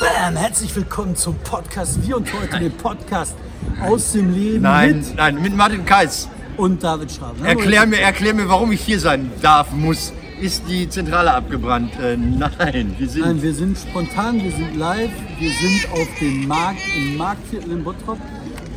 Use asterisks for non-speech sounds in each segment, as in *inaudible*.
Bam! Herzlich willkommen zum Podcast. Wir und heute den Podcast aus dem Leben Nein, mit nein, mit Martin Kais. und David Schraben. Erklär mir, erklär mir, warum ich hier sein darf, muss. Ist die Zentrale abgebrannt? Äh, nein, wir sind. Nein, wir sind spontan, wir sind live, wir sind auf dem Markt im Marktviertel in Bottrop.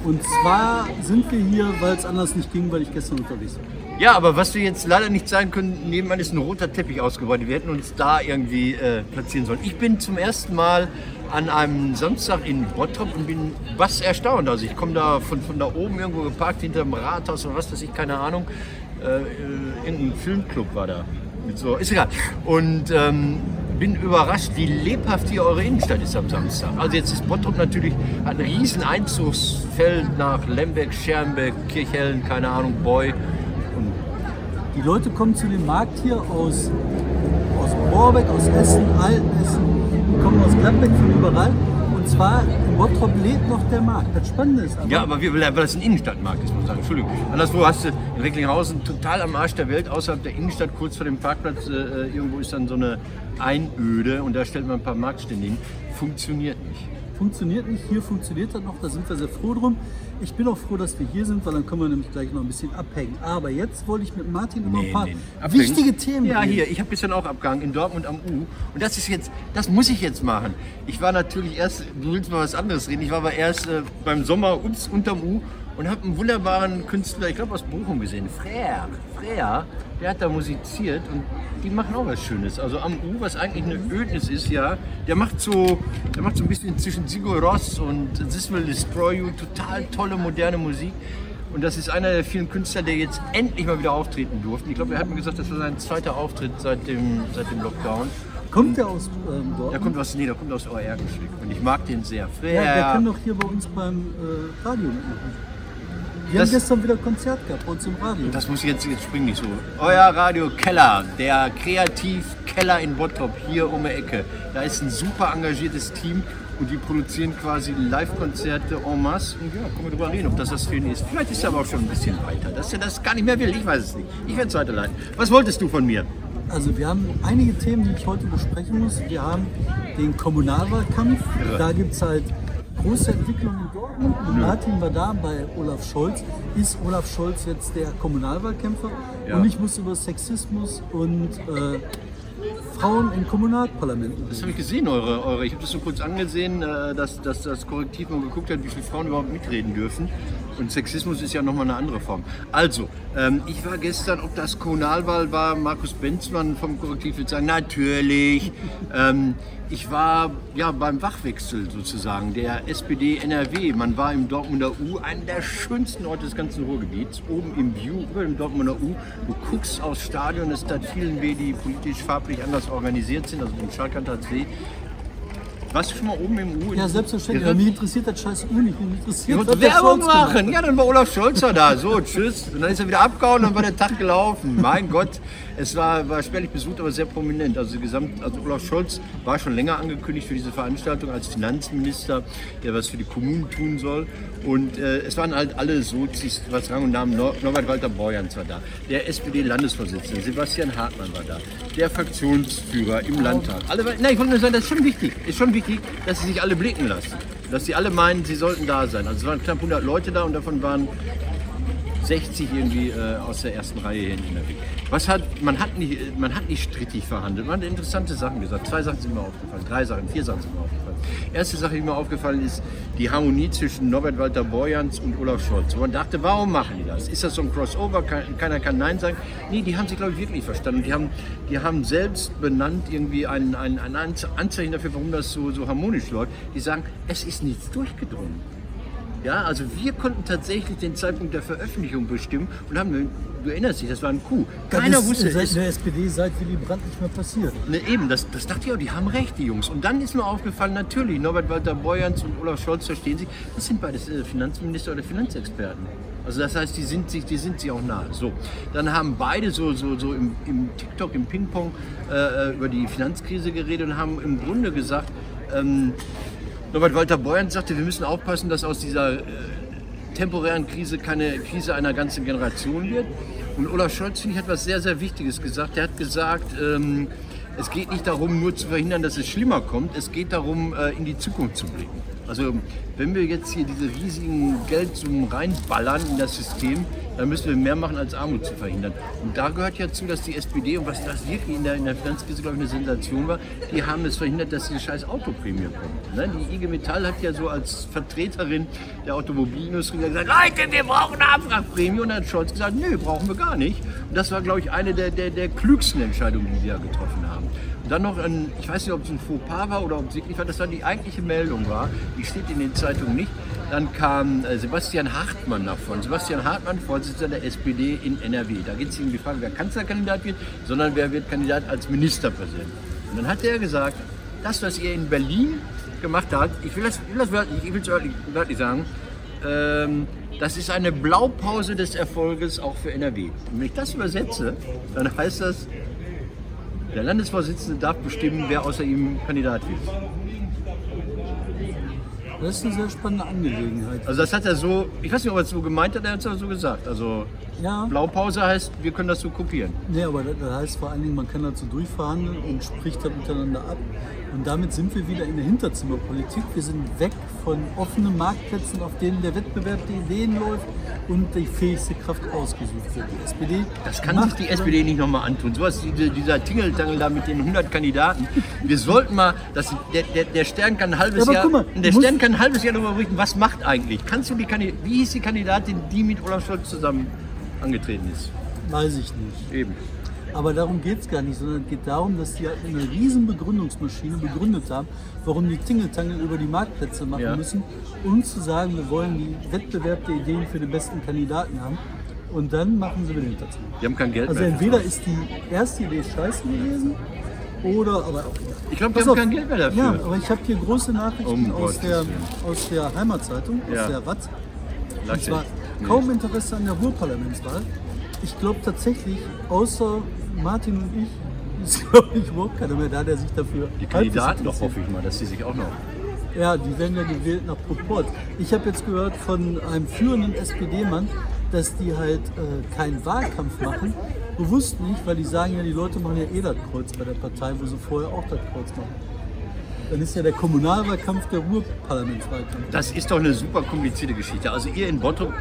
Und zwar sind wir hier, weil es anders nicht ging, weil ich gestern unterwegs war. Ja, aber was wir jetzt leider nicht sagen können, nebenan ist ein roter Teppich ausgebreitet. Wir hätten uns da irgendwie äh, platzieren sollen. Ich bin zum ersten Mal an einem Samstag in Bottrop und bin was erstaunt. Also ich komme da von, von da oben irgendwo geparkt hinter dem Rathaus oder was weiß ich, keine Ahnung. Äh, äh, irgendein Filmclub war da. So, ist egal. Und ähm, bin überrascht, wie lebhaft hier eure Innenstadt ist am Samstag. Also jetzt ist Bottrop natürlich ein riesen Einzugsfeld nach Lemberg, Schermbeck, Kirchhellen, keine Ahnung, Boy. Die Leute kommen zu dem Markt hier aus, aus Borbeck, aus Essen, Altenessen, die kommen aus Gladbeck, von überall. Und zwar in Bottrop lebt noch der Markt. Das Spannende ist aber, Ja, aber wir, weil das ein Innenstadtmarkt ist, muss man sagen. Entschuldigung. Anderswo hast du in Recklinghausen total am Arsch der Welt, außerhalb der Innenstadt, kurz vor dem Parkplatz, äh, irgendwo ist dann so eine Einöde und da stellt man ein paar Marktstände hin. Funktioniert nicht. Funktioniert nicht. Hier funktioniert das noch, da sind wir sehr froh drum. Ich bin auch froh, dass wir hier sind, weil dann können wir nämlich gleich noch ein bisschen abhängen. Aber jetzt wollte ich mit Martin über ein paar Abhängen. wichtige Themen Ja, reden. hier. Ich habe gestern auch abgehangen in Dortmund am U. Und das ist jetzt, das muss ich jetzt machen. Ich war natürlich erst, du willst mal was anderes reden, ich war aber erst äh, beim Sommer ups, unterm U und habe einen wunderbaren Künstler, ich glaube aus Bochum gesehen, Frère. Frère, der hat da musiziert und die machen auch was Schönes. Also am U, was eigentlich eine Ödnis ist, ja, der macht so, der macht so ein bisschen zwischen Sigur Ross und This Will Destroy You, total tolle moderne Musik. Und das ist einer der vielen Künstler, der jetzt endlich mal wieder auftreten durfte. Ich glaube, er hat mir gesagt, das war sein zweiter Auftritt seit dem, seit dem Lockdown. Kommt der aus ähm, Der Dortmund? kommt aus, nee, der kommt aus OR geschickt. Und ich mag den sehr. Frère. Ja, der kann doch hier bei uns beim äh, Radio mitmachen. Wir haben gestern wieder Konzert gehabt bei uns im Radio. Das muss ich jetzt, jetzt springen nicht so. Euer Radio Keller, der Kreativkeller in Bottrop, hier um die Ecke. Da ist ein super engagiertes Team und die produzieren quasi Live-Konzerte en masse. Und ja, können wir drüber reden, ob das das für ihn ist. Vielleicht ist er aber auch schon ein bisschen weiter. Dass er das gar nicht mehr will, ich weiß es nicht. Ich werde es weiterleiten. Was wolltest du von mir? Also wir haben einige Themen, die ich heute besprechen muss. Wir haben den Kommunalwahlkampf. Da gibt es halt große Entwicklungen in Dortmund. Und Martin war da bei Olaf Scholz. Ist Olaf Scholz jetzt der Kommunalwahlkämpfer? Ja. Und ich muss über Sexismus und äh, Frauen in Kommunalparlamenten Das habe ich gesehen, eure, eure. Ich habe das so kurz angesehen, äh, dass, dass das Korrektiv mal geguckt hat, wie viele Frauen überhaupt mitreden dürfen. Und Sexismus ist ja nochmal eine andere Form. Also, ähm, ich war gestern, ob das Kommunalwahl war, Markus Benzmann vom Korrektiv wird sagen, natürlich. *laughs* ähm, ich war ja beim Wachwechsel sozusagen der SPD NRW. Man war im Dortmunder U, einer der schönsten Orte des ganzen Ruhrgebiets, oben im View über dem Dortmunder U. Du guckst aufs Stadion, es tat vielen weh, die politisch farblich anders organisiert sind, also den Schalkanter See. Warst du schon mal oben im U? Ja, selbstverständlich. Aber mich interessiert das scheiß U nicht. Mich Ich interessiert, was der Werbung Scholz hat. machen. Ja, dann war Olaf Scholzer da. So, *laughs* tschüss. Und dann ist er wieder abgehauen, dann war der Tag gelaufen. Mein Gott, es war, war spärlich besucht, aber sehr prominent. Also, gesamt, also Olaf Scholz war schon länger angekündigt für diese Veranstaltung als Finanzminister, der was für die Kommunen tun soll. Und äh, es waren halt alle Sozis, was Rang und Namen, Nor Norbert Walter Borjans war da, der SPD-Landesvorsitzende, Sebastian Hartmann war da, der Fraktionsführer im Landtag. Alle, nein, ich wollte nur sagen, das ist schon wichtig, ist schon wichtig, dass sie sich alle blicken lassen. Dass sie alle meinen, sie sollten da sein. Also es waren knapp 100 Leute da und davon waren 60 irgendwie äh, aus der ersten Reihe hier hinten weg. Was hat, man, hat nicht, man hat nicht strittig verhandelt, man hat interessante Sachen gesagt. Zwei Sachen sind mir aufgefallen, drei Sachen, vier Sachen sind mir aufgefallen. Erste Sache, die mir aufgefallen ist, die Harmonie zwischen Norbert Walter Borjans und Olaf Scholz. Wo man dachte, warum machen die das? Ist das so ein Crossover? Kein- Keiner kann Nein sagen. Nee, die haben sich, glaube ich, wirklich verstanden. Die haben, die haben selbst benannt irgendwie ein, ein, ein Anzeichen dafür, warum das so, so harmonisch läuft. Die sagen, es ist nichts durchgedrungen. Ja, also wir konnten tatsächlich den Zeitpunkt der Veröffentlichung bestimmen und haben, du erinnerst dich, das war ein Coup. Keiner das wusste seit es. der SPD, seit Willy Brandt nicht mehr passiert. Ne, eben, das, das dachte ich auch, die haben recht, die Jungs. Und dann ist mir aufgefallen, natürlich, Norbert Walter Borjans und Olaf Scholz verstehen sich, das sind beides äh, Finanzminister oder Finanzexperten. Also das heißt, die sind sich, die sind sich auch nahe. So, dann haben beide so, so, so im, im TikTok, im Ping-Pong äh, über die Finanzkrise geredet und haben im Grunde gesagt, ähm, Norbert Walter Borjans sagte, wir müssen aufpassen, dass aus dieser äh, temporären Krise keine Krise einer ganzen Generation wird. Und Olaf Scholz, finde ich, hat was sehr, sehr Wichtiges gesagt. Er hat gesagt, ähm, es geht nicht darum, nur zu verhindern, dass es schlimmer kommt. Es geht darum, äh, in die Zukunft zu blicken. Also wenn wir jetzt hier diese riesigen Geldsummen reinballern in das System, dann müssen wir mehr machen, als Armut zu verhindern. Und da gehört ja zu, dass die SPD, und was das wirklich in der, in der Finanzkrise, glaube ich, eine Sensation war, die haben es verhindert, dass diese scheiß Autoprämie kommt. Ne? Die IG Metall hat ja so als Vertreterin der Automobilindustrie gesagt, Leute, wir brauchen eine Abwrackprämie. Und dann hat Scholz gesagt, nö, brauchen wir gar nicht. Und das war, glaube ich, eine der, der, der klügsten Entscheidungen, die ja getroffen haben. Und dann noch ein, ich weiß nicht, ob es ein Fauxpas war oder ob es wirklich war, das war die eigentliche Meldung war, die steht in den Zeitungen nicht. Dann kam äh, Sebastian Hartmann davon. Sebastian Hartmann, Vorsitzender der SPD in NRW. Da geht es nicht um die Frage, wer Kanzlerkandidat wird, sondern wer wird Kandidat als Ministerpräsident. Und dann hat er gesagt, das, was ihr in Berlin gemacht habt, ich will das, ich will das wörtlich, wörtlich, wörtlich sagen, ähm, das ist eine Blaupause des Erfolges auch für NRW. Und wenn ich das übersetze, dann heißt das, der Landesvorsitzende darf bestimmen, wer außer ihm Kandidat wird. Das ist eine sehr spannende Angelegenheit. Also das hat er so, ich weiß nicht, ob er es so gemeint hat, er hat es aber so gesagt. Also Ja. Blaupause heißt, wir können das so kopieren. Nee, aber das, heißt vor allen Dingen, man kann dazu durchverhandeln und spricht dann miteinander ab. Und damit sind wir wieder in der Hinterzimmerpolitik. Wir sind weg von offenen Marktplätzen, auf denen der Wettbewerb der Ideen läuft und die fähigste Kraft ausgesucht wird. Die SPD Das kann sich die SPD nicht nochmal antun. So was, diese, dieser Tingeltangel da mit den 100 Kandidaten. Wir sollten mal, das, der, der, der Stern kann ein halbes Ja, Jahr, mal, der Stern kann ein halbes Jahr darüber berichten, was macht eigentlich. Kannst du die Kandidatin, wie hieß die Kandidatin, die mit Olaf Scholz zusammen angetreten ist? Weiß ich nicht. Eben. Aber darum geht es gar nicht, sondern es geht darum, dass die halt eine riesen Begründungsmaschine begründet haben, warum die Tingeltangel über die Marktplätze machen Ja. müssen, um zu sagen, wir wollen die Wettbewerb der Ideen für den besten Kandidaten haben. Und dann machen sie wieder Hinterzimmer. Die haben kein Geld Also mehr. entweder ist die erste Idee scheiße gewesen oder aber auch ich glaube, die haben auf. kein Geld mehr dafür. Ja, aber ich habe hier große Nachrichten Um aus, der, Willen. aus der Heimatzeitung, Ja. aus der zwar dich. Kaum Interesse an der Ruhrparlamentswahl. Ich glaube tatsächlich, außer Martin und ich, *laughs* ist glaube ich überhaupt keiner mehr da, der sich dafür Die Kandidaten doch, hoffe ich mal, dass die sich auch noch. Ja, die werden ja gewählt nach Proport. Ich habe jetzt gehört von einem führenden SPD-Mann, dass die halt äh, keinen Wahlkampf machen. Bewusst nicht, weil die sagen ja, die Leute machen ja eh das Kreuz bei der Partei, wo sie vorher auch das Kreuz machen. Dann ist ja der Kommunalwahlkampf der Ruhrparlamentswahlkampf. Das ist doch eine super komplizierte Geschichte. Also ihr in Bottrop,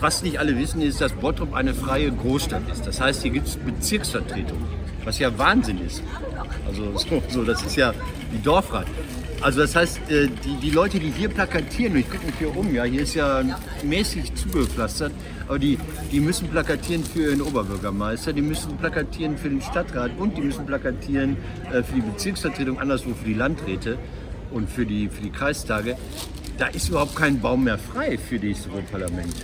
was nicht alle wissen, ist, dass Bottrop eine freie Großstadt ist. Das heißt, hier gibt es Bezirksvertretungen, was ja Wahnsinn ist. Also *laughs* so, so, das ist ja die Dorfrat. Also das heißt, äh, die, die Leute, die hier plakatieren, ich gucke mich hier um, ja, hier ist ja mäßig zugepflastert, aber die, die müssen plakatieren für den Oberbürgermeister, die müssen plakatieren für den Stadtrat und die müssen plakatieren äh, für die Bezirksvertretung, anderswo für die Landräte und für die, für die Kreistage. Da ist überhaupt kein Baum mehr frei für dieses Parlament.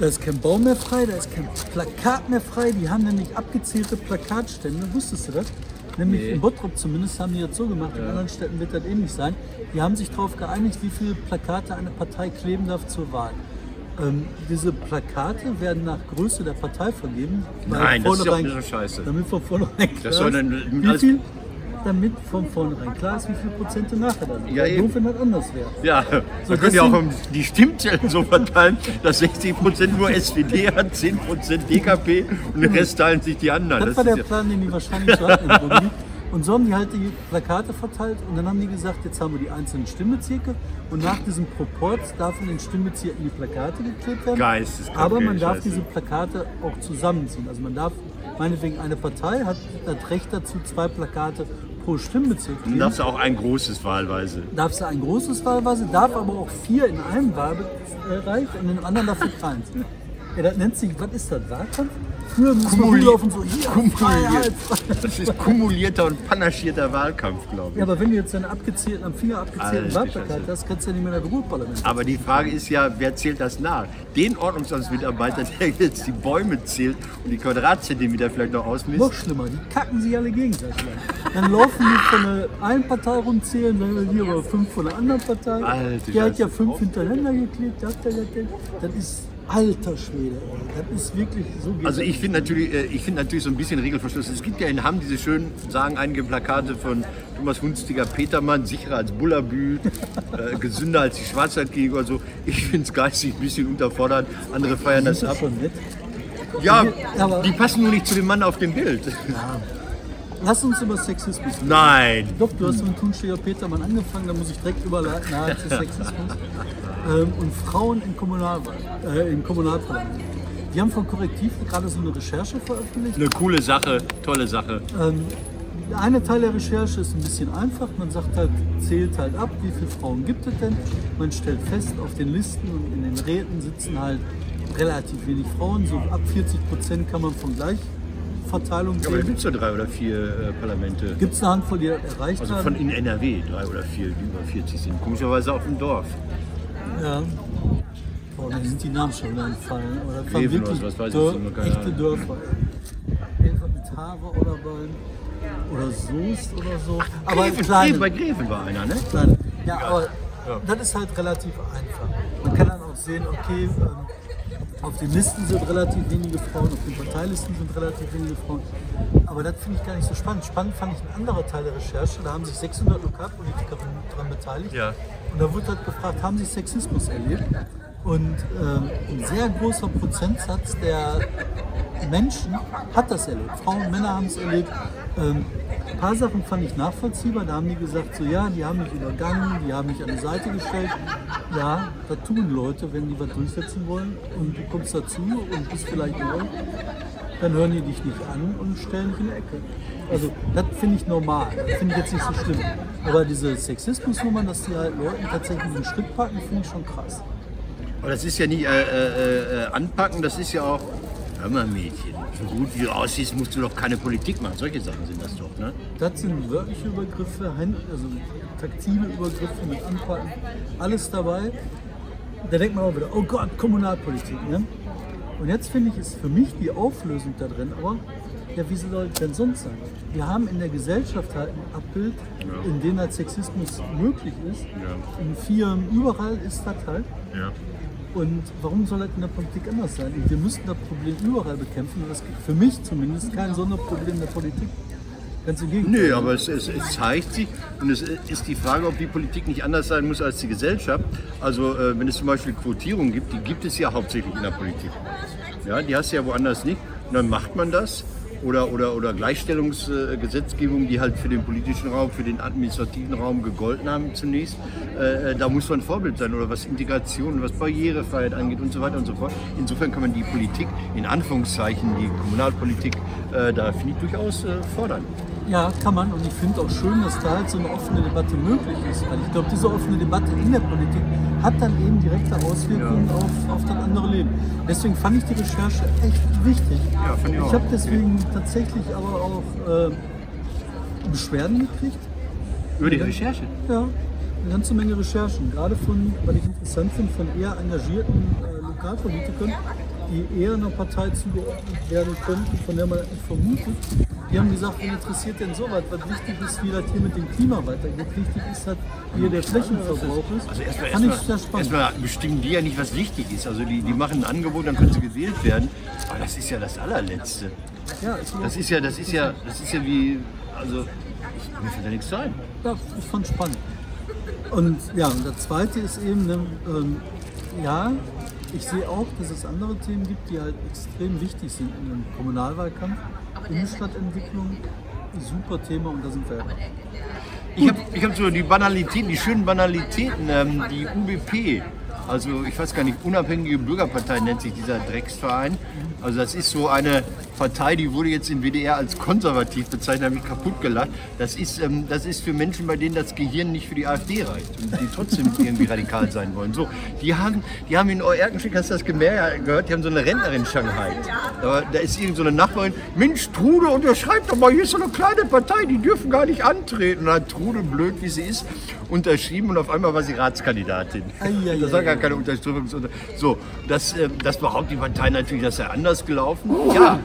Da ist kein Baum mehr frei, da ist kein Plakat mehr frei. Die haben nämlich abgezählte Plakatstände. Wusstest du das? Nämlich Nee. in Bottrop zumindest haben die das so gemacht. In anderen Städten wird das ähnlich sein. Die haben sich darauf geeinigt, wie viele Plakate eine Partei kleben darf zur Wahl. Ähm, diese Plakate werden nach Größe der Partei vergeben. Nein, das ist doch vornherein- eine Scheiße. Damit von vornherein klar soll ist, dann wie viel, damit von vornherein klar ist, wie viele Prozente nachher dann sind. Ja, eben. doof, wenn das anders wäre. Ja, So, man könnte ja auch die Stimmzellen so verteilen, dass 60 Prozent nur SPD hat, 10 Prozent DKP und den Rest teilen sich die anderen. Das war ist der Plan, den die wahrscheinlich so hatten. Und so haben die halt die Plakate verteilt und dann haben die gesagt, jetzt haben wir die einzelnen Stimmbezirke und nach diesem Proport darf in den Stimmbezirken die Plakate geklebt werden. Geisteskrank, Aber man darf Scheiße. diese Plakate auch zusammenziehen. Also man darf, meinetwegen eine Partei hat das Recht dazu, zwei Plakate pro Stimmbezirk kleben. darfst du auch ein großes wahlweise. Darf sie ein großes wahlweise, darf aber auch vier in einem Wahlbereich und in dem anderen dafür keins. *laughs* Ja, das nennt sich, was ist das, Wahlkampf? Früher Kumuli- rumlaufen so, hier, Kumuliert. Das ist kumulierter und panaschierter Wahlkampf, glaube ich. Ja, aber wenn du jetzt einen abgezählten, am Finger abgezählten Alter Wahlplakat Scheiße. hast, kannst du ja nicht mehr in das Ruhrparlament. Aber die Frage ist ja, wer zählt das nach? Den Ordnungsamtsmitarbeiter, der jetzt die Bäume zählt und die Quadratzentimeter vielleicht noch ausmisst? Noch schlimmer, die kacken sich alle gegenseitig an. Dann laufen die von der einen Partei rumzählen, dann hier aber fünf von der anderen Partei. Alter die hat ja fünf hintereinander geklebt? Das ist alter Schwede, ey. das ist wirklich so Also das ich finde natürlich, äh, ich finde natürlich so ein bisschen Regelverschluss. Es gibt ja in Hamm diese schönen, sagen einige Plakate von Thomas Hunstiger, Petermann, sicherer als Bullabü, *laughs* äh, gesünder als die Schwarzwaldklinik oder so. Ich finde es geistig ein bisschen unterfordert. Andere feiern das ist ab. schon nett. Ja, Aber- die passen nur nicht zu dem Mann auf dem Bild. Lass uns über Sexismus reden. Nein. Doch, du hast mit Thunsteher Petermann angefangen, da muss ich direkt überleiten, nahe zu Sexismus. ähm, und Frauen in, Kommunalwahl, äh, in Kommunalparlamenten. Die haben von Korrektiv gerade so eine Recherche veröffentlicht. Eine coole Sache, tolle Sache. Ähm, der eine Teil der Recherche ist ein bisschen einfach. Man sagt halt, zählt halt ab, wie viele Frauen gibt es denn. Man stellt fest, auf den Listen und in den Räten sitzen halt relativ wenig Frauen. So ab 40 Prozent kann man von Gleichverteilung Aber da gibt es ja drei oder vier äh, Parlamente. Gibt es eine Handvoll, die erreicht Also haben? von in NRW drei oder vier, die über 40 sind. Komischerweise auf dem Dorf. Ja. Boah, mir sind die Namen schon wieder entfallen. Aber das waren oder wirklich sowas, weiß ich Dör- nicht, keine echte Ahnung. Dörfer. Irgendwas mit Haare oder bei oder Soest oder so. Aber Greven, kleine. Bei Greven war einer, ne? kleine. Ja, aber das ist halt relativ einfach. Man kann dann auch sehen, okay, ähm, auf den Listen sind relativ wenige Frauen, auf den Parteilisten sind relativ wenige Frauen. Aber das finde ich gar nicht so spannend. Spannend fand ich ein anderer Teil der Recherche. Da haben sich 600 Lokalpolitikerinnen daran beteiligt. Ja. Und da wurde halt gefragt, haben sie Sexismus erlebt? Und ähm, ein sehr großer Prozentsatz der Menschen hat das erlebt. Frauen und Männer haben es erlebt. Ähm, paar Sachen fand ich nachvollziehbar. Da haben die gesagt, so ja, die haben mich übergangen, die haben mich an die Seite gestellt. Ja, das tun Leute, wenn die was durchsetzen wollen. Und du kommst dazu und bist vielleicht neu, dann hören die dich nicht an und stellen dich in die Ecke. Also das finde ich normal, das finde ich jetzt nicht so schlimm. Aber diese Sexismusnummern, dass die halt Leuten tatsächlich einen Schritt packen, finde ich schon krass. Aber das ist ja nicht äh, äh, äh, anpacken, das ist ja auch. Hör mal, Mädchen, so gut wie du aussiehst, musst du doch keine Politik machen. Solche Sachen sind das doch, ne? Das sind wörtliche Übergriffe, Hand- also taktile Übergriffe mit Anpacken, alles dabei. Da denkt man auch wieder, oh Gott, Kommunalpolitik. Ne? Und jetzt finde ich, ist für mich die Auflösung da drin, aber ja, wie soll es denn sonst sein? Wir haben in der Gesellschaft halt ein Abbild, in dem halt Sexismus möglich ist. In Firmen, überall ist das halt. Ja. Und warum soll das in der Politik anders sein? Wir müssen das Problem überall bekämpfen. Und das gibt für mich zumindest kein Sonderproblem der Politik. Ganz im Gegenteil. Nö, aber es, es, es zeigt sich und es ist die Frage, ob die Politik nicht anders sein muss als die Gesellschaft. Also äh, wenn es zum Beispiel Quotierung gibt, die gibt es ja hauptsächlich in der Politik. Ja, die hast du ja woanders nicht. Und dann macht man das. Oder, oder, oder Gleichstellungsgesetzgebung, die halt für den politischen Raum, für den administrativen Raum gegolten haben zunächst. Äh, da muss man Vorbild sein. Oder was Integration, was Barrierefreiheit angeht und so weiter und so fort. Insofern kann man die Politik, in Anführungszeichen die Kommunalpolitik, äh, da finde ich durchaus äh, fordern. Ja, kann man. Und ich finde auch schön, dass da halt so eine offene Debatte möglich ist. Weil ich glaube, diese offene Debatte in der Politik hat dann eben direkte Auswirkungen auf, auf andere Leben. Deswegen fand ich die Recherche echt wichtig. Ja, fand ich auch. Ich habe deswegen tatsächlich aber auch äh, Beschwerden gekriegt. Über die Recherche. Ja, eine ganze Menge Recherchen. Gerade von, weil ich interessant finde, von eher engagierten äh, Lokalpolitikern, die eher einer Partei zugeordnet werden könnten, von der man vermutet. Die haben gesagt, wen interessiert denn sowas? Was wichtig ist, wie das hier mit dem Klima weitergeht. Wichtig ist halt, wie der Flächenverbrauch ist. Also erstmal, Fand ich erstmal, spannend. erstmal bestimmen die ja nicht, was wichtig ist. Also die, die machen ein Angebot, dann können sie gewählt werden. Aber das ist ja das allerletzte. ja, Das ist ja, das ist ja, das ist ja wie, also ich, mir fällt da nichts ein. Ja, ich fand spannend. Und ja, und das zweite ist eben, ne, ähm, ja, ich sehe auch, dass es andere Themen gibt, die halt extrem wichtig sind in einem Kommunalwahlkampf. Innenstadtentwicklung, super Thema und da sind wir ja. Ich habe ich hab so die Banalitäten, die schönen Banalitäten, ähm, die UBP, also ich weiß gar nicht, Unabhängige Bürgerpartei nennt sich dieser Drecksverein. Also das ist so eine Partei, die wurde jetzt im WDR als konservativ bezeichnet, habe ich kaputt gelacht. Das ist, ähm, das ist für Menschen, bei denen das Gehirn nicht für die AfD reicht und die trotzdem *laughs* irgendwie radikal sein wollen. So, die haben, die haben in Erkenschwick, hast du das gemerkt, gehört, die haben so eine Rentnerin in Shanghai. Da, da ist irgend so eine Nachbarin, Mensch Trude, unterschreibt doch mal, hier ist so eine kleine Partei, die dürfen gar nicht antreten. Und dann hat Trude, blöd wie sie ist, unterschrieben und auf einmal war sie Ratskandidatin. Das war gar keine Unterstützung. So, das, äh, das behauptet die Partei natürlich, das sei anders gelaufen. Ja,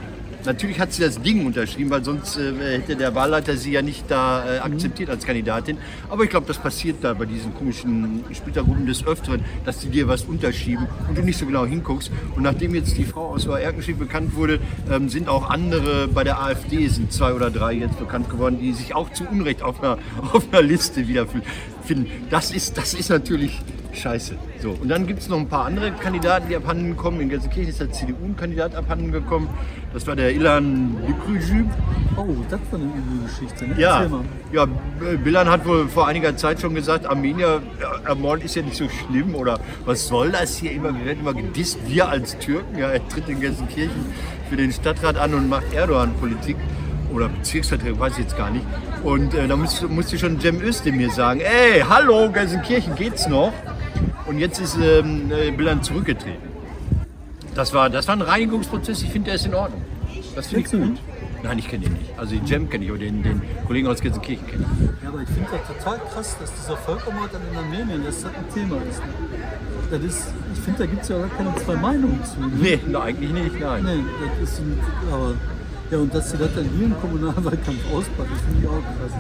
natürlich hat sie das Ding unterschrieben, weil sonst äh, hätte der Wahlleiter sie ja nicht da äh, akzeptiert als Kandidatin. Aber ich glaube, das passiert da bei diesen komischen Splittergruppen des Öfteren, dass sie dir was unterschieben und du nicht so genau hinguckst. Und nachdem jetzt die Frau aus Erkenschwick bekannt wurde, ähm, sind auch andere bei der AfD, sind zwei oder drei jetzt bekannt geworden, die sich auch zu Unrecht auf einer, *laughs* auf einer Liste wiederfühlen. Finden. Das ist, das ist natürlich scheiße. So, und dann gibt es noch ein paar andere Kandidaten, die abhanden kommen. In Gelsenkirchen ist der CDU ein Kandidat abhanden gekommen. Das war der Ilan Lükrüjü. Oh, das war eine üble Geschichte. Ne? Ja, ja, Bilan hat wohl vor einiger Zeit schon gesagt, Armenier äh, ermord ist ja nicht so schlimm oder was soll das hier immer? Wir werden immer gedisst, wir als Türken. Ja, er tritt in Gelsenkirchen für den Stadtrat an und macht Erdogan-Politik oder Bezirksvertretung, weiß ich jetzt gar nicht. Und äh, da musste, musste schon Cem Özdemir sagen, ey, hallo, Gelsenkirchen, geht's noch? Und jetzt ist ähm, äh, Bilan zurückgetreten. Das war, das war ein Reinigungsprozess, ich finde, der ist in Ordnung. Das finde ich gut. Nein, ich kenne den nicht. Also den Cem kenne ich, aber den, den Kollegen aus Gelsenkirchen kenne ich. Ja, aber ich finde das total krass, dass dieser Völkermord dann in Armenien, dass das ein Thema ist. Ne? Das ist ich finde, da gibt es ja gar keine zwei Meinungen zu. Ne? Nee, na, eigentlich nicht, nein. Nee, das ist ein, aber ja, und dass sie das dann hier im Kommunalwahlkampf auspacken, finde ich auch krass.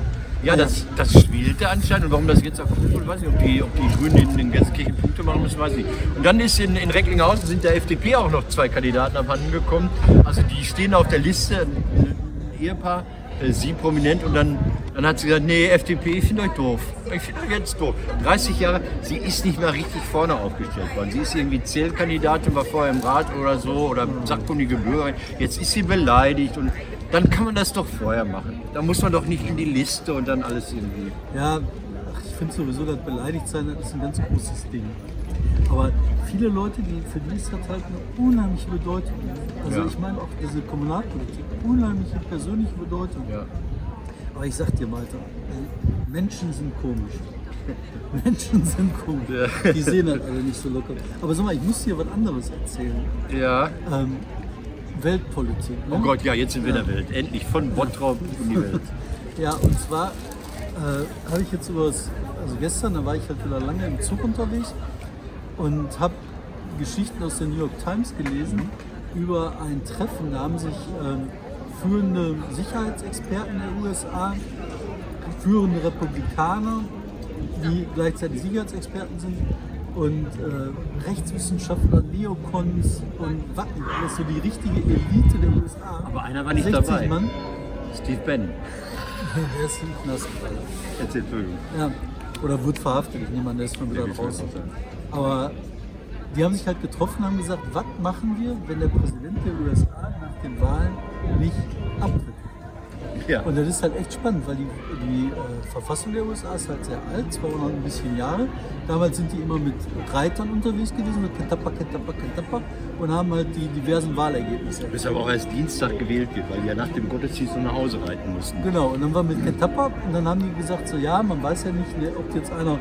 Ja, das, das spielte anscheinend. Und warum das jetzt gut wurde, weiß ich nicht. Ob die, ob die Grünen in, in Gelsenkirchen Punkte machen müssen, weiß ich nicht. Und dann ist in, in Recklinghausen sind der FDP auch noch zwei Kandidaten abhanden gekommen. Also die stehen auf der Liste, ein Ehepaar, äh, sie prominent. Und dann, dann hat sie gesagt, nee, FDP, ich finde euch doof. Ich finde euch jetzt doof. 30 Jahre, sie ist nicht mehr richtig vorne aufgestellt worden. Sie ist irgendwie Zählkandidatin, war vorher im Rat oder so, oder sachkundige Bürgerin. Jetzt ist sie beleidigt und dann kann man das doch vorher machen. Da muss man doch nicht in die Liste und dann alles irgendwie. Ja, ich finde sowieso, das Beleidigtsein ist ein ganz großes Ding. Aber viele Leute, die, für die ist das halt eine unheimliche Bedeutung. Also Ja. ich meine auch diese Kommunalpolitik, unheimliche persönliche Bedeutung. Ja. Aber ich sag dir, Malte, ey, Menschen sind komisch. *laughs* Menschen sind komisch. Ja. Die sehen halt alle nicht so locker. Aber sag mal, ich muss dir was anderes erzählen. Ja. Ähm, Weltpolitik. Ne? Oh Gott, ja, jetzt sind wir in der Welt. Endlich von Bottrop in die Welt. *laughs* Ja, und zwar äh, habe ich jetzt übers, also gestern, da war ich halt wieder lange im Zug unterwegs und habe Geschichten aus der New York Times gelesen über ein Treffen. Da haben sich ähm, führende Sicherheitsexperten der USA, führende Republikaner, die gleichzeitig Sicherheitsexperten sind, und äh, Rechtswissenschaftler, Neokons und was, alles so die richtige Elite der USA. Aber einer war nicht 60 dabei. Mann, Steve Bannon. *laughs* der ist im Knast. Erzähl, Entschuldigung. Ja, oder wird verhaftet, ich nehme an, der ist schon wieder raus. ist das? Aber die haben sich halt getroffen und haben gesagt, was machen wir, wenn der Präsident der USA nach den Wahlen nicht abtritt? Ja. Und das ist halt echt spannend, weil die, die äh, Verfassung der USA ist halt sehr alt, 200 ein bisschen Jahre. Damals sind die immer mit Reitern unterwegs gewesen, mit Ketappa, Ketappa, Ketappa und haben halt die diversen Wahlergebnisse. Bis aber auch erst Dienstag gewählt wird, weil die ja nach dem Gottesdienst noch nach Hause reiten mussten. Genau, und dann war mit Ketappa und dann haben die gesagt, so ja, man weiß ja nicht, ne, ob jetzt einer,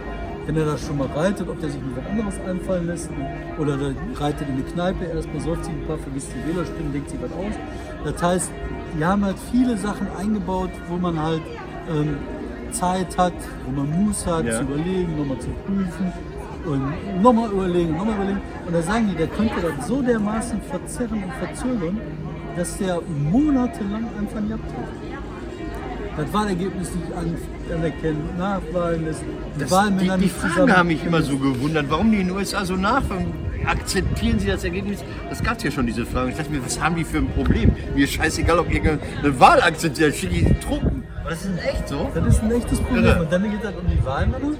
wenn er da schon mal reitet, ob der sich mit was anderes einfallen lässt oder der reitet in eine Kneipe, erstmal säuft sich ein paar, vergisst die Wählerstimmen, denkt sich was aus. Das heißt, die haben halt viele Sachen eingebaut, wo man halt ähm, Zeit hat, wo man Muße hat, Ja. zu überlegen, nochmal zu prüfen und nochmal überlegen, nochmal überlegen. Und da sagen die, der könnte das so dermaßen verzerren und verzögern, dass der monatelang einfach nicht abtritt. Das Wahlergebnis nicht an, anerkennen, nachwahlen lässt, die Das, Wahlmänner die, die Fragen zusammen. haben mich immer so gewundert, warum die in den USA so nachfragen. Akzeptieren sie das Ergebnis? Das gab es ja schon, diese Fragen. Ich dachte mir, was haben die für ein Problem? Mir ist scheißegal, ob ihr eine Wahl akzeptiert, schicke ich Truppen. Aber das ist echt so? Das ist ein echtes Problem. Irre. Und dann geht es um die Wahlmänner.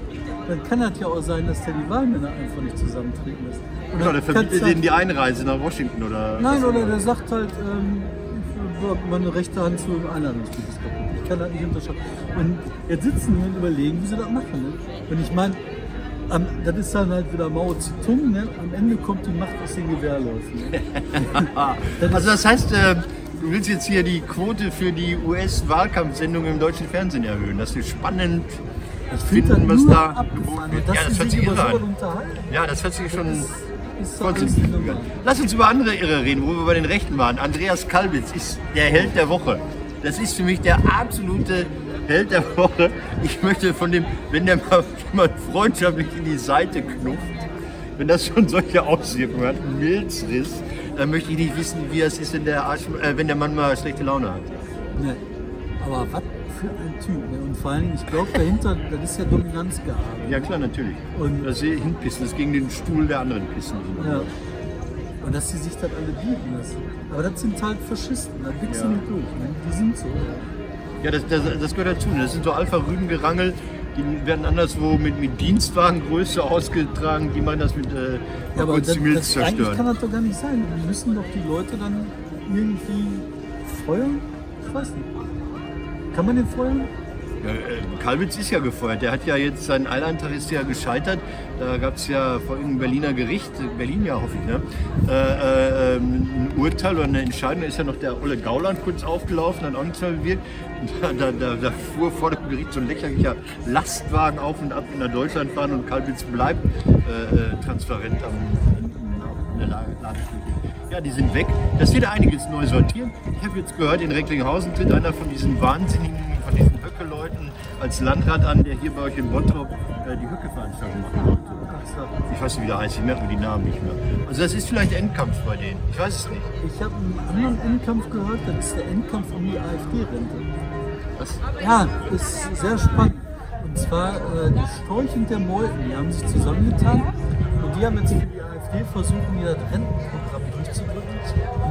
Dann kann das ja auch sein, dass der die Wahlmänner einfach nicht zusammentreten lässt. Und Genau, der verbietet halt- denen die Einreise nach Washington oder. Nein, oder der sagt halt, ähm, meine rechte Hand zu einem Einladungsbrief ist kaputt. Ich kann das nicht unterschreiben. Und jetzt sitzen wir und überlegen, wie sie das machen. Ne? Und ich meine, am- das ist dann halt wieder Mao Zedong, ne? am Ende kommt die Macht aus den Gewehrläufen. Ne? *laughs* Das Also das heißt, äh, du willst jetzt hier die Quote für die US-Wahlkampfsendung im deutschen Fernsehen erhöhen. Das ist spannend. Ich finde finden, das was da geboten wird. Ja, das hört sich irre an. Ja, das hört sich schon normal. Lass uns über andere Irre reden, wo wir bei den Rechten waren. Andreas Kalbitz ist der Held der Woche. Das ist für mich der absolute Held der Woche. Ich möchte von dem, wenn der mal jemand freundschaftlich in die Seite knufft, wenn das schon solche Auswirkungen hat, Milzriss, dann möchte ich nicht wissen, wie es ist, wenn der, Arsch, äh, wenn der Mann mal schlechte Laune hat. Ne. Aber was für ein Typ. Ne? Und vor allem, ich glaube dahinter, das ist ja Dominanzgehabe. Ja klar, natürlich. Und- das ist hinpissen, das ist gegen den Stuhl der anderen pissen. Ja. Und dass sie sich das alle bieten lassen. Aber das sind halt Faschisten, da wichsen Ja. die durch. Ne? Die sind so. Ja, das, das, das gehört dazu. Das sind so Alpha-Rüden-Gerangel. die werden anderswo mit, mit Dienstwagengröße ausgetragen, die meinen das mit äh, Ja, aber das, das, eigentlich kann zerstören. das doch gar nicht sein. Wir müssen doch die Leute dann irgendwie feuern? Ich weiß nicht. Kann man den feuern? Äh, Kalbitz ist ja gefeuert. Der hat ja jetzt seinen Eilandtag ist ja gescheitert. Da gab es ja vor irgendeinem Berliner Gericht, Berlin ja hoffe ich, ne? Äh, äh, ähm, ein Urteil oder eine Entscheidung. Da ist ja noch der Olle Gauland kurz aufgelaufen, hat auch nichts mehr bewirkt. Da, da, da, da fuhr vor dem Gericht so ein lächerlicher Lastwagen auf und ab in der Deutschlandbahn und Kalbitz bleibt äh, äh, transparent am, in der Lage-. Ja, die sind weg. Das wird einiges neu sortieren. Ich habe jetzt gehört, in Recklinghausen tritt einer von diesen Wahnsinnigen, von diesen Höcke-Leuten als Landrat an, der hier bei euch in Bottrop äh, die Höcke-Veranstaltung machen wollte. Ich weiß nicht, wie der heißt, ich merke mir die Namen nicht mehr. Also das ist vielleicht Endkampf bei denen. Ich weiß es nicht. Ich habe einen anderen Endkampf gehört, das ist der Endkampf um die AfD-Rente. Was? Ja, ist sehr spannend. Und zwar äh, die Storch und der Meuthen, die haben sich zusammengetan und die haben jetzt für die AfD versucht, ihr Rentenprogramm.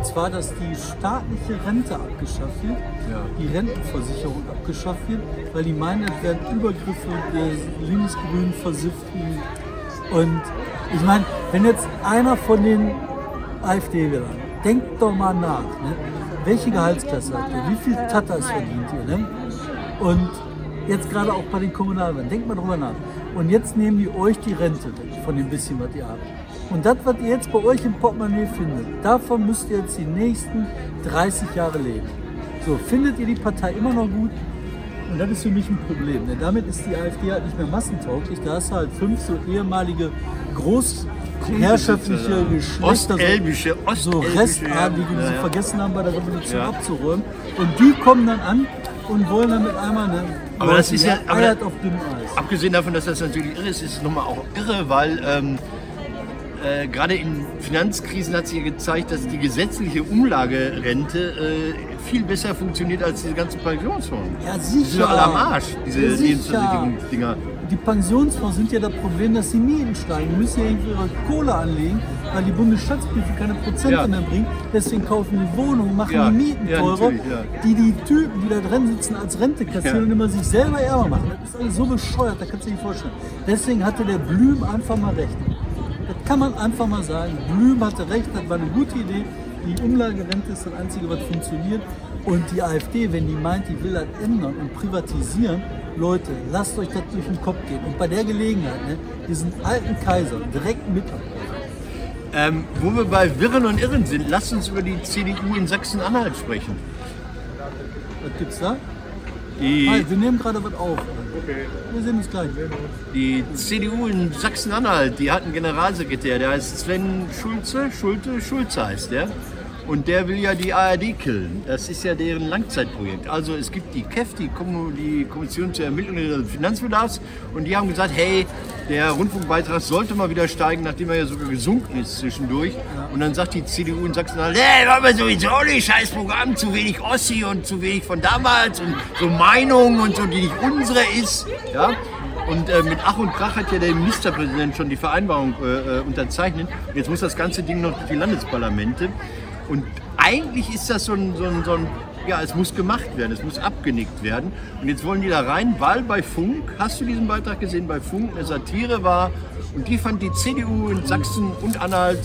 Und zwar, dass die staatliche Rente abgeschafft wird, Ja. die Rentenversicherung abgeschafft wird, weil die meinen, es werden Übergriffe der linksgrünen Versifften. Und ich meine, wenn jetzt einer von den AfD-Wählern, denkt doch mal nach, ne? welche Gehaltsklasse habt ihr, wie viel Tatas verdient ihr? Ne? Und jetzt gerade auch bei den Kommunalwahlen, denkt mal drüber nach. Und jetzt nehmen die euch die Rente weg von dem bisschen, was ihr habt. Und das, was ihr jetzt bei euch im Portemonnaie findet, davon müsst ihr jetzt die nächsten 30 Jahre leben. So, findet ihr die Partei immer noch gut? Und das ist für mich ein Problem. Denn damit ist die AfD halt nicht mehr massentauglich. Da hast du halt fünf so ehemalige großherrschaftliche Geschlechter, Ostelbische, so. Restadlige, die sie ja. vergessen haben, bei der Revolution Ja. abzuräumen. Und die kommen dann an und wollen dann mit einmal eine Aber das ist ja- aber auf dünnem Eis. Abgesehen davon, dass das natürlich irre ist, ist es nochmal auch irre, weil ähm, äh, gerade in Finanzkrisen hat sich gezeigt, dass die gesetzliche Umlagerente äh, viel besser funktioniert als diese ganzen Pensionsfonds. Ja, Die sind sicher. alle am Arsch, diese Ja, sicher. Lebensversicherungsdinger. Die Pensionsfonds sind ja das Problem, dass die Mieten steigen. Die müssen ja irgendwie ihre Kohle anlegen, weil die Bundesschatzbriefe keine Prozente Ja. mehr bringen. Deswegen kaufen die Wohnungen, machen Ja, die Mieten teurer, die die Typen, die da drin sitzen, als Rente kassieren und immer sich selber ärmer machen. Das ist alles so bescheuert, da kannst du dir nicht vorstellen. Deswegen hatte der Blüm einfach mal recht. Kann man einfach mal sagen. Blüm hatte recht, das war eine gute Idee. Die Umlagerente ist das Einzige, was funktioniert. Und die AfD, wenn die meint, die will das ändern und privatisieren, Leute, lasst euch das durch den Kopf gehen. Und bei der Gelegenheit, ne, diesen alten Kaiser direkt mit Ähm, wo wir bei Wirren und Irren sind, lasst uns über die CDU in Sachsen-Anhalt sprechen. Was gibt's da? Die, Hi, wir nehmen gerade was auf. Wir sehen uns gleich. die CDU in Sachsen-Anhalt, die hat einen Generalsekretär, der heißt Sven Schulze, Schulte, Schulze heißt der. Und der will ja die ARD killen. Das ist ja deren Langzeitprojekt. Also es gibt die KEF, die, Kommission zur Ermittlung des Finanzbedarfs. Und die haben gesagt, hey, der Rundfunkbeitrag sollte mal wieder steigen, nachdem er ja sogar gesunken ist zwischendurch. Und dann sagt die CDU in Sachsen-Anhalt, hey, wollen wir sowieso nicht, scheiß Programm, zu wenig Ossi und zu wenig von damals und so Meinungen und so, die nicht unsere ist. Ja? Und äh, mit Ach und Krach hat ja der Ministerpräsident schon die Vereinbarung äh, äh, unterzeichnet. Jetzt muss das ganze Ding noch durch die Landesparlamente. Und eigentlich ist das so ein, so ein, so ein ja, es muss gemacht werden, es muss abgenickt werden. Und jetzt wollen die da rein, weil bei Funk, hast du diesen Beitrag gesehen, bei Funk eine Satire war und die fand die CDU in Sachsen und Anhalt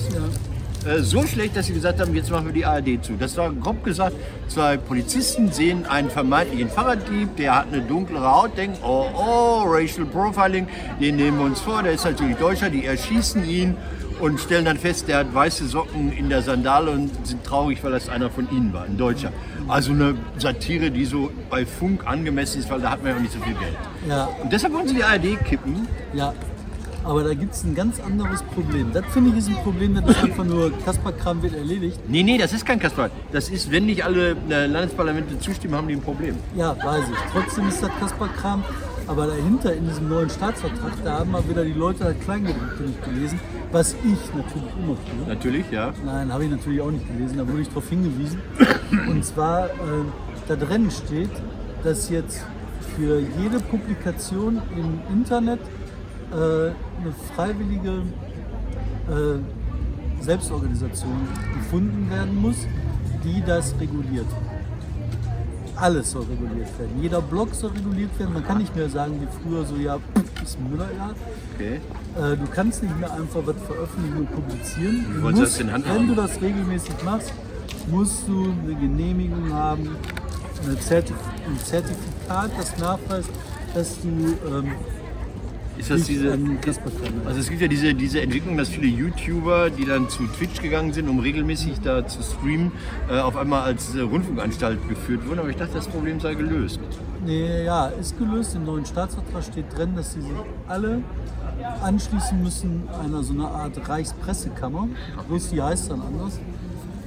äh, so schlecht, dass sie gesagt haben, jetzt machen wir die ARD zu. Das war grob gesagt, zwei Polizisten sehen einen vermeintlichen Fahrraddieb, der hat eine dunklere Haut, denken, oh, oh, Racial Profiling, den nehmen wir uns vor, der ist natürlich Deutscher, die erschießen ihn und stellen dann fest, der hat weiße Socken in der Sandale und sind traurig, weil das einer von ihnen war, ein Deutscher. Also eine Satire, die so bei Funk angemessen ist, weil da hat man ja auch nicht so viel Geld. Ja, Und deshalb wollen sie die ARD kippen. ja. Aber da gibt es ein ganz anderes Problem. Das finde ich ist ein Problem, das ist einfach nur, Kasper-Kram wird erledigt. Nee, nee, das ist kein Kaspar. Das ist, wenn nicht alle äh, Landesparlamente zustimmen, haben die ein Problem. Ja, weiß ich. Trotzdem ist das Kasper-Kram. Aber dahinter in diesem neuen Staatsvertrag, da haben mal wieder die Leute das Kleingedruckte nicht gelesen, was ich natürlich immer tue. Natürlich, ja. Nein, habe ich natürlich auch nicht gelesen, da wurde ich darauf hingewiesen. Und zwar, äh, da drin steht, dass jetzt für jede Publikation im Internet äh, eine freiwillige äh, Selbstorganisation gefunden werden muss, die das reguliert. Alles soll reguliert werden. Jeder Blog soll reguliert werden. Man kann nicht mehr sagen wie früher so, ja, pff, ist Müller ja. Okay. Äh, du kannst nicht mehr einfach was veröffentlichen und publizieren. Du musst, das in Hand wenn haben. du das regelmäßig machst, musst du eine Genehmigung haben, eine Zertif ein Zertifikat, das nachweist, dass du ähm, Ist das diese. Also es gibt ja diese, diese Entwicklung, dass viele YouTuber, die dann zu Twitch gegangen sind, um regelmäßig da zu streamen, äh, auf einmal als äh, Rundfunkanstalt geführt wurden. Aber ich dachte, das Problem sei gelöst. Nee, ja, ist gelöst. Im neuen Staatsvertrag steht drin, dass sie sich alle anschließen müssen einer so einer Art Reichspressekammer. Bloß die heißt dann anders.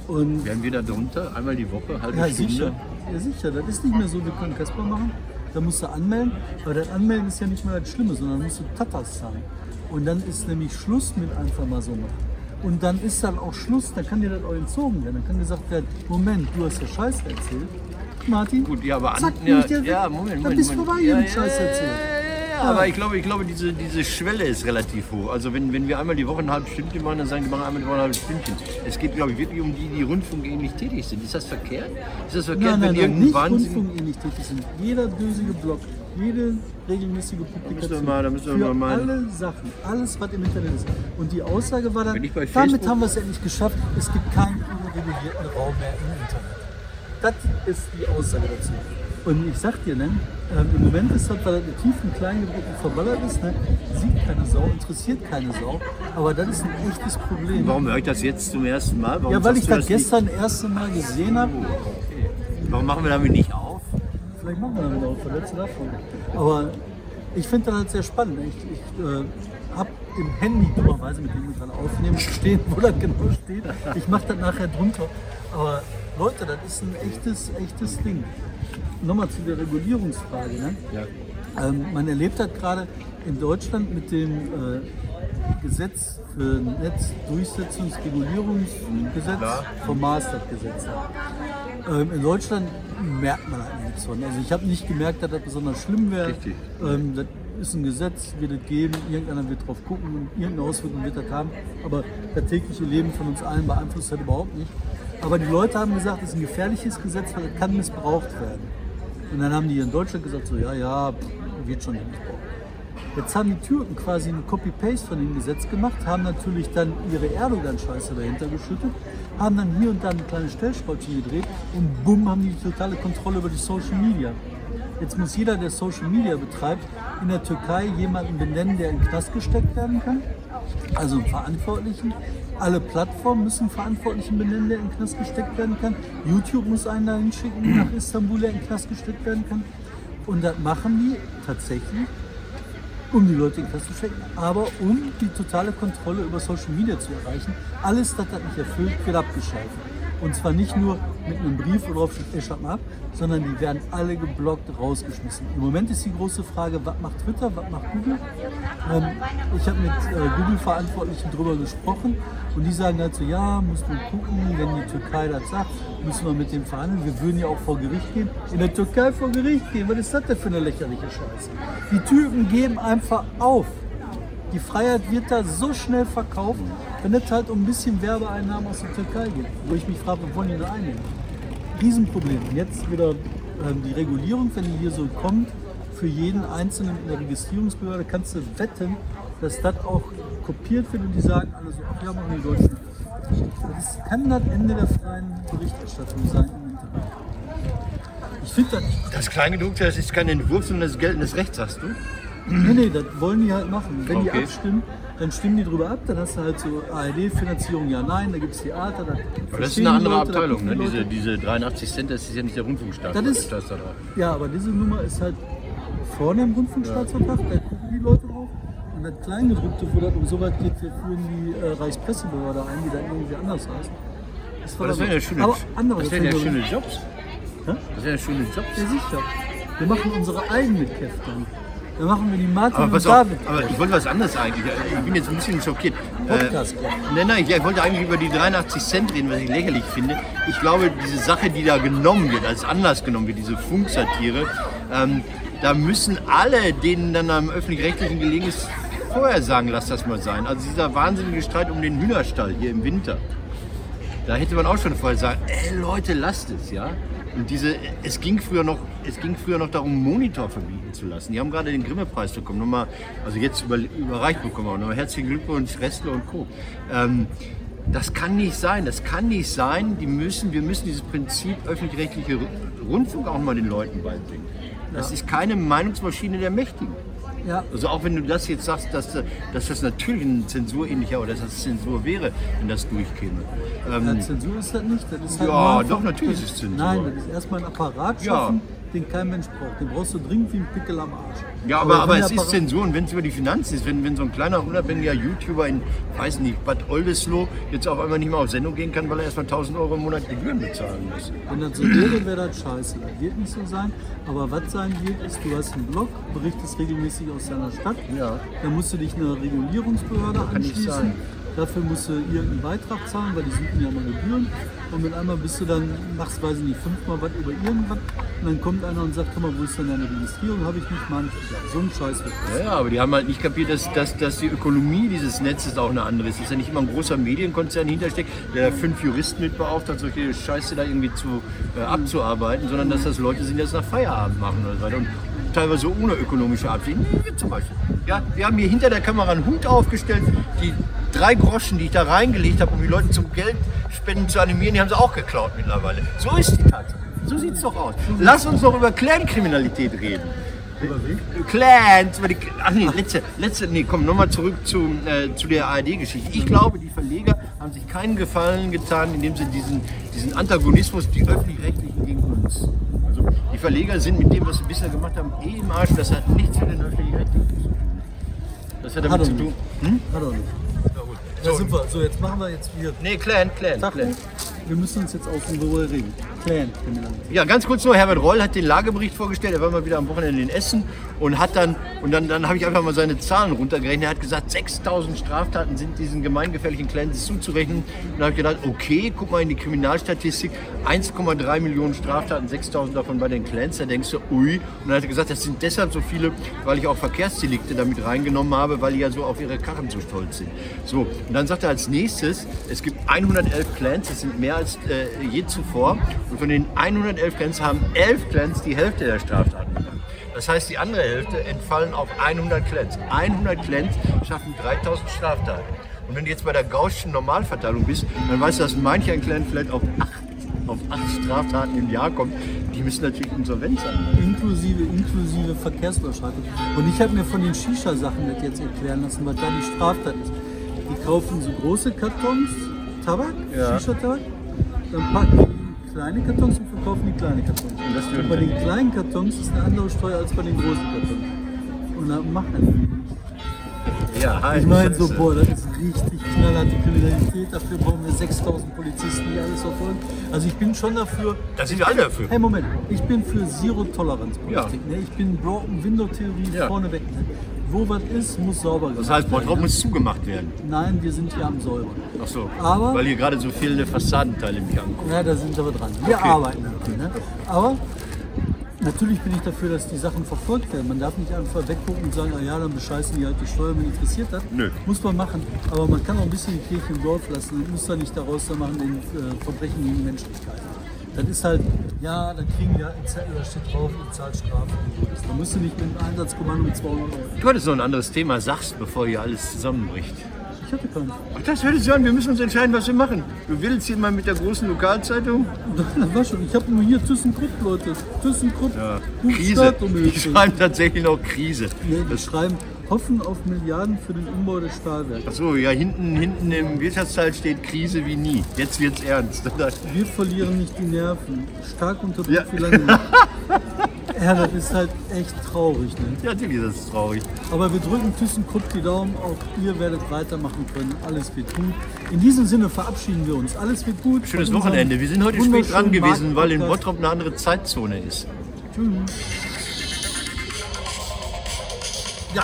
Und Werden wir da drunter? Einmal die Woche, halbe ja, Stunde? sicher. Ja, sicher. Das ist nicht mehr so, wir können Casper machen. Da musst du anmelden. Aber das Anmelden ist ja nicht mehr das Schlimme, sondern musst du Tatas zahlen. Und dann ist nämlich Schluss mit einfach mal so machen. Und dann ist dann auch Schluss, dann kann dir das auch entzogen werden. Dann kann gesagt werden, Moment, du hast ja Scheiße erzählt. Martin, Gut, ja, aber an, zack, ja, ja, ja, weg. Moment, Dann Moment. bist du Moment. vorbei, ja, ja, Scheiß ja, erzählt. Ja, aber ich glaube, ich glaube diese, diese Schwelle ist relativ hoch. Also wenn, wenn wir einmal die Woche ein halbes Stündchen machen, dann sagen die machen einmal die Woche ein halbes Stündchen. Es geht, glaube ich, wirklich um die, die rundfunkähnlich tätig sind. Ist das verkehrt? Ist das verkehrt, Nein, nein, wenn nein, nicht rundfunkähnlich tätig sind. Jeder dösige Blog, jede regelmäßige Publikation. mal- da müssen wir für mal- alle Sachen, alles, was im Internet ist. Und die Aussage war dann, damit haben wir es endlich geschafft, es gibt keinen unregulierten Raum mehr im Internet. Das ist die Aussage dazu. Und ich sag dir, ne, ähm, im Moment ist das, weil das mit tiefen Kleingedruckten verballert ist, ne, sieht keine Sau, interessiert keine Sau. Aber das ist ein echtes Problem. Warum höre ich das jetzt zum ersten Mal? Warum Ja, weil ich das nicht? gestern das erste Mal gesehen habe. Warum machen wir damit nicht auf? Vielleicht machen wir damit auch Verletzte davon. Aber ich finde das halt sehr spannend. Ich, ich äh, habe im Handy dummerweise, mit dem wir gerade aufnehmen, stehen, wo das genau steht. Ich mache das nachher drunter. Aber Leute, das ist ein echtes, echtes Ding. Nochmal zu der Regulierungsfrage. Ne? Ja. Ähm, man erlebt das gerade in Deutschland mit dem äh, Gesetz für Netzdurchsetzungsregulierungsgesetz vom Mastergesetz. Ähm, in Deutschland merkt man halt nichts von. Also ich habe nicht gemerkt, dass das besonders schlimm wäre. Ähm, das ist ein Gesetz, wird es geben, irgendeiner wird drauf gucken und irgendeine Auswirkung wird das haben. Aber das tägliche Leben von uns allen beeinflusst das überhaupt nicht. Aber die Leute haben gesagt, es ist ein gefährliches Gesetz, weil es kann missbraucht werden. Und dann haben die in Deutschland gesagt, so ja, ja, wird schon missbraucht. Jetzt haben die Türken quasi ein Copy-Paste von dem Gesetz gemacht, haben natürlich dann ihre Erdogan-Scheiße dahinter geschüttet, haben dann hier und da ein kleines Stellschräubchen gedreht und bumm, haben die die totale Kontrolle über die Social Media. Jetzt muss jeder, der Social Media betreibt, in der Türkei jemanden benennen, der in den Knast gesteckt werden kann. Also einen Verantwortlichen. Alle Plattformen müssen Verantwortlichen benennen, der in den Knast gesteckt werden kann. YouTube muss einen dahin schicken nach Istanbul, der in den Knast gesteckt werden kann. Und das machen die tatsächlich, um die Leute in den Knast zu stecken, aber um die totale Kontrolle über Social Media zu erreichen. Alles, das das nicht erfüllt, wird abgeschaltet. Und zwar nicht nur mit einem Brief, wo drauf steht, ey, schaut mal ab, sondern die werden alle geblockt, rausgeschmissen. Im Moment ist die große Frage, was macht Twitter, was macht Google? Ähm, ich habe mit äh, Google-Verantwortlichen darüber gesprochen und die sagen halt so, ja, musst du gucken, wenn die Türkei das sagt, müssen wir mit dem verhandeln. Wir würden ja auch vor Gericht gehen. In der Türkei vor Gericht gehen, was ist das denn für eine lächerliche Scheiße? Die Typen geben einfach auf. Die Freiheit wird da so schnell verkauft, wenn es halt um ein bisschen Werbeeinnahmen aus der Türkei geht. Wo ich mich frage, wo wollen die da einnehmen? Riesenproblem. Jetzt wieder ähm, die Regulierung, wenn die hier so kommt, für jeden Einzelnen in der Registrierungsbehörde kannst du wetten, dass das auch kopiert wird und die sagen alle so, ach ja, machen die Deutschen. Das kann das Ende der freien Berichterstattung sein im Internet. Ich finde das Das Kleingedruckte, das ist kein Entwurf, sondern das ist geltendes Recht, sagst du? Nee, nee, das wollen die halt machen. Wenn die Okay. abstimmen, dann stimmen die drüber ab. Dann hast du halt so ARD-Finanzierung, ja, nein, da gibt es Theater. Da Aber das ist verstehen eine andere Leute, da Abteilung, ne? gucken Diese, Leute. diese 83 Cent, das ist ja nicht der Rundfunkstaat. Das ist- da drauf. Ja, aber diese Nummer ist halt vorne im Rundfunkstaatsvertrag, da gucken die Leute drauf. Und das Kleingedruckte, wo das um so weit geht, wir führen die äh, Reichspressebehörde ein, die dann irgendwie anders heißt. Das, Aber das wären ja schöne, aber andere das wären ja schöne Jobs. Hä? Das wären ja schöne Jobs. Ja, sicher. Wir machen unsere eigenen Käfte. Dann machen wir die Martin Aber und auf, David. aber ich wollte was anderes eigentlich. Ich bin jetzt ein bisschen schockiert. Podcast. Äh, nein, nein, ich wollte eigentlich über die 83 Cent reden, was ich lächerlich finde. Ich glaube, diese Sache, die da genommen wird, als Anlass genommen wird, diese Funksatire, ähm, da müssen alle, denen dann am öffentlich-rechtlichen gelegen ist, vorher sagen, lass das mal sein. Also dieser wahnsinnige Streit um den Hühnerstall hier im Winter. Da hätte man auch schon vorher sagen, ey Leute, lasst es, ja. Und diese, es ging früher noch, es ging früher noch darum, Monitor verbieten zu lassen. Die haben gerade den Grimme-Preis bekommen, nochmal, also jetzt über, überreicht bekommen, aber nochmal herzlichen Glückwunsch, Restler und Co. Ähm, das kann nicht sein, das kann nicht sein. Die müssen, wir müssen dieses Prinzip öffentlich-rechtliche Rundfunk auch mal den Leuten beibringen. Das ist keine Meinungsmaschine der Mächtigen. Ja. Also auch wenn du das jetzt sagst, dass, dass das natürlich ein zensurähnlicher oder dass das Zensur wäre, wenn das durchkäme. Ähm, Ja, Zensur ist das nicht. Das ist halt Ja, doch, natürlich ist es Zensur. Nein, das ist erstmal ein Apparat Ja. Den kein Mensch braucht. Den brauchst du dringend wie ein Pickel am Arsch. Ja, aber, aber wenn es ist Zensur und wenn es über die Finanzen ist, wenn, wenn so ein kleiner unabhängiger YouTuber in, weiß nicht, Bad Oldesloe jetzt auf einmal nicht mehr auf Sendung gehen kann, weil er erstmal 1000 Euro im Monat Gebühren bezahlen muss. Wenn das so wäre, wäre das scheiße. Das wird nicht so sein. Aber was sein wird, ist, du hast einen Blog, berichtest regelmäßig aus deiner Stadt. Ja. Dann musst du dich einer Regulierungsbehörde Kann nicht anschließen. Dafür musst du irgendeinen Beitrag zahlen, weil die suchen ja mal Gebühren. Und mit einmal bist du dann, machst, weiß ich nicht, fünfmal was über irgendwas. Und dann kommt einer und sagt, guck mal, wo ist denn deine Registrierung? Habe ich nicht, mal so ein Scheiß wird das. Ja, ja, aber die haben halt nicht kapiert, dass, dass, dass die Ökonomie dieses Netzes auch eine andere ist. Es ist ja nicht immer ein großer Medienkonzern hintersteckt, der fünf Juristen mit beauftragt, solche Scheiße da irgendwie zu, äh, abzuarbeiten, sondern dass das Leute sind, die das nach Feierabend machen oder so weiter. Und teilweise ohne ökonomische Absicht. Wir zum Beispiel. Ja, wir haben hier hinter der Kamera einen Hut aufgestellt. Die drei Groschen, die ich da reingelegt habe, um die Leute zum Geldspenden zu animieren, die haben sie auch geklaut mittlerweile. So ist die Tatsache. So sieht es doch aus. Lass uns doch über Clankriminalität reden. Clans, über die, ach nee, letzte, letzte, nee, komm, nochmal zurück zu, äh, zu der ARD-Geschichte. Ich glaube, die Verleger haben sich keinen Gefallen getan, indem sie diesen, diesen Antagonismus, die öffentlich-rechtlichen gegen uns. Also die Verleger sind mit dem, was sie bisher gemacht haben, eh im Arsch. Das hat nichts mit den öffentlich-rechtlichen zu tun. Das hat Hat damit er zu tun. Hm? Hat er nicht. Ja, super. So, jetzt machen wir jetzt wieder nee, Clan, Clan. Wir müssen uns jetzt aus dem Worüber reden. Kriminalität. Ja, ganz kurz nur, Herbert Reul hat den Lagebericht vorgestellt, er war mal wieder am Wochenende in Essen und hat dann, und dann, dann habe ich einfach mal seine Zahlen runtergerechnet, er hat gesagt, 6000 Straftaten sind diesen gemeingefährlichen Clans zuzurechnen. Und da habe ich gedacht, okay, guck mal in die Kriminalstatistik, 1,3 Millionen Straftaten, 6000 davon bei den Clans, da denkst du, ui. Und dann hat er gesagt, das sind deshalb so viele, weil ich auch Verkehrsdelikte damit reingenommen habe, weil die ja so auf ihre Karren so stolz sind. So, und dann sagt er als nächstes, es gibt 111 Clans, das sind mehr als äh, je zuvor. Und von den 111 Clans haben 11 Clans die Hälfte der Straftaten gemacht. Das heißt, die andere Hälfte entfallen auf 100 Clans. 100 Clans schaffen 3000 Straftaten. Und wenn du jetzt bei der Gaußschen Normalverteilung bist, dann weißt du, dass manch ein Clan vielleicht auf 8, auf 8 Straftaten im Jahr kommt. Die müssen natürlich insolvent sein. Inklusive, inklusive Verkehrsüberschreitung. Und ich habe mir von den Shisha-Sachen das jetzt erklären lassen, was da die Straftat ist. Die kaufen so große Kartons, Tabak, Ja. Shisha-Tabak, dann packen die kleine Kartons und verkaufen die kleinen Kartons. das Und bei den kleinen Kartons ist eine andere Steuer als bei den großen Kartons. Und dann machen die nicht. Ja, Ich meine so, boah, das ist richtig knallharte Kriminalität, dafür brauchen wir 6000 Polizisten, die alles verfolgen. Also ich bin schon dafür, Da sind wir alle dafür. Hey, Moment, ich bin für Zero-Toleranz-Politik. Ja. Ne? Ich bin Broken Window-Theorie Ja. vorneweg. Ne? Wo was ist, muss sauber gemacht Das heißt, Bottrop werden. muss zugemacht werden. Ne? Nein, wir sind hier am Säubern. Ach so. Aber- Weil hier gerade so viele Fassadenteile mich angucken. Ja, da sind wir dran. Wir Okay. arbeiten daran. Ne? Aber natürlich bin ich dafür, dass die Sachen verfolgt werden. Man darf nicht einfach weggucken und sagen, ah ja, dann bescheißen die halt die Steuer, wenn interessiert hat. Nö. Muss man machen. Aber man kann auch ein bisschen die Kirche im Dorf lassen und muss da nicht daraus da machen, den äh, Verbrechen gegen Menschlichkeit. Das ist halt, ja, da kriegen wir ein Zettel, da steht drauf, ihr zahlt Strafe. und. Da musst du nicht mit einem Einsatzkommando mit 200 Euro. Du hattest noch ein anderes Thema, sagst, bevor hier alles zusammenbricht. Ich hatte keinen. Ach, das hört sich an, wir müssen uns entscheiden, was wir machen. Du willst hier mal mit der großen Lokalzeitung? Das war schon. Ich habe nur hier ThyssenKrupp, Leute. ThyssenKrupp. Ja. Krise. Die schreiben tatsächlich noch Krise. Nee, die schreiben, hoffen auf Milliarden für den Umbau des Stahlwerks. Achso, ja, hinten, hinten im Wirtschaftsteil steht Krise wie nie. Jetzt wird's ernst. *laughs* Wir verlieren nicht die Nerven. Stark unter Druck Ja. wie lange. *laughs* Ja, das ist halt echt traurig. Ne? Ja, natürlich ist das traurig. Aber wir drücken ThyssenKrupp die Daumen. Auch ihr werdet weitermachen können. Alles wird gut. In diesem Sinne verabschieden wir uns. Alles wird gut. Schönes Wochenende. Wir sind heute spät dran gewesen, weil in. Bottrop eine andere Zeitzone ist. Tschüss. Ja.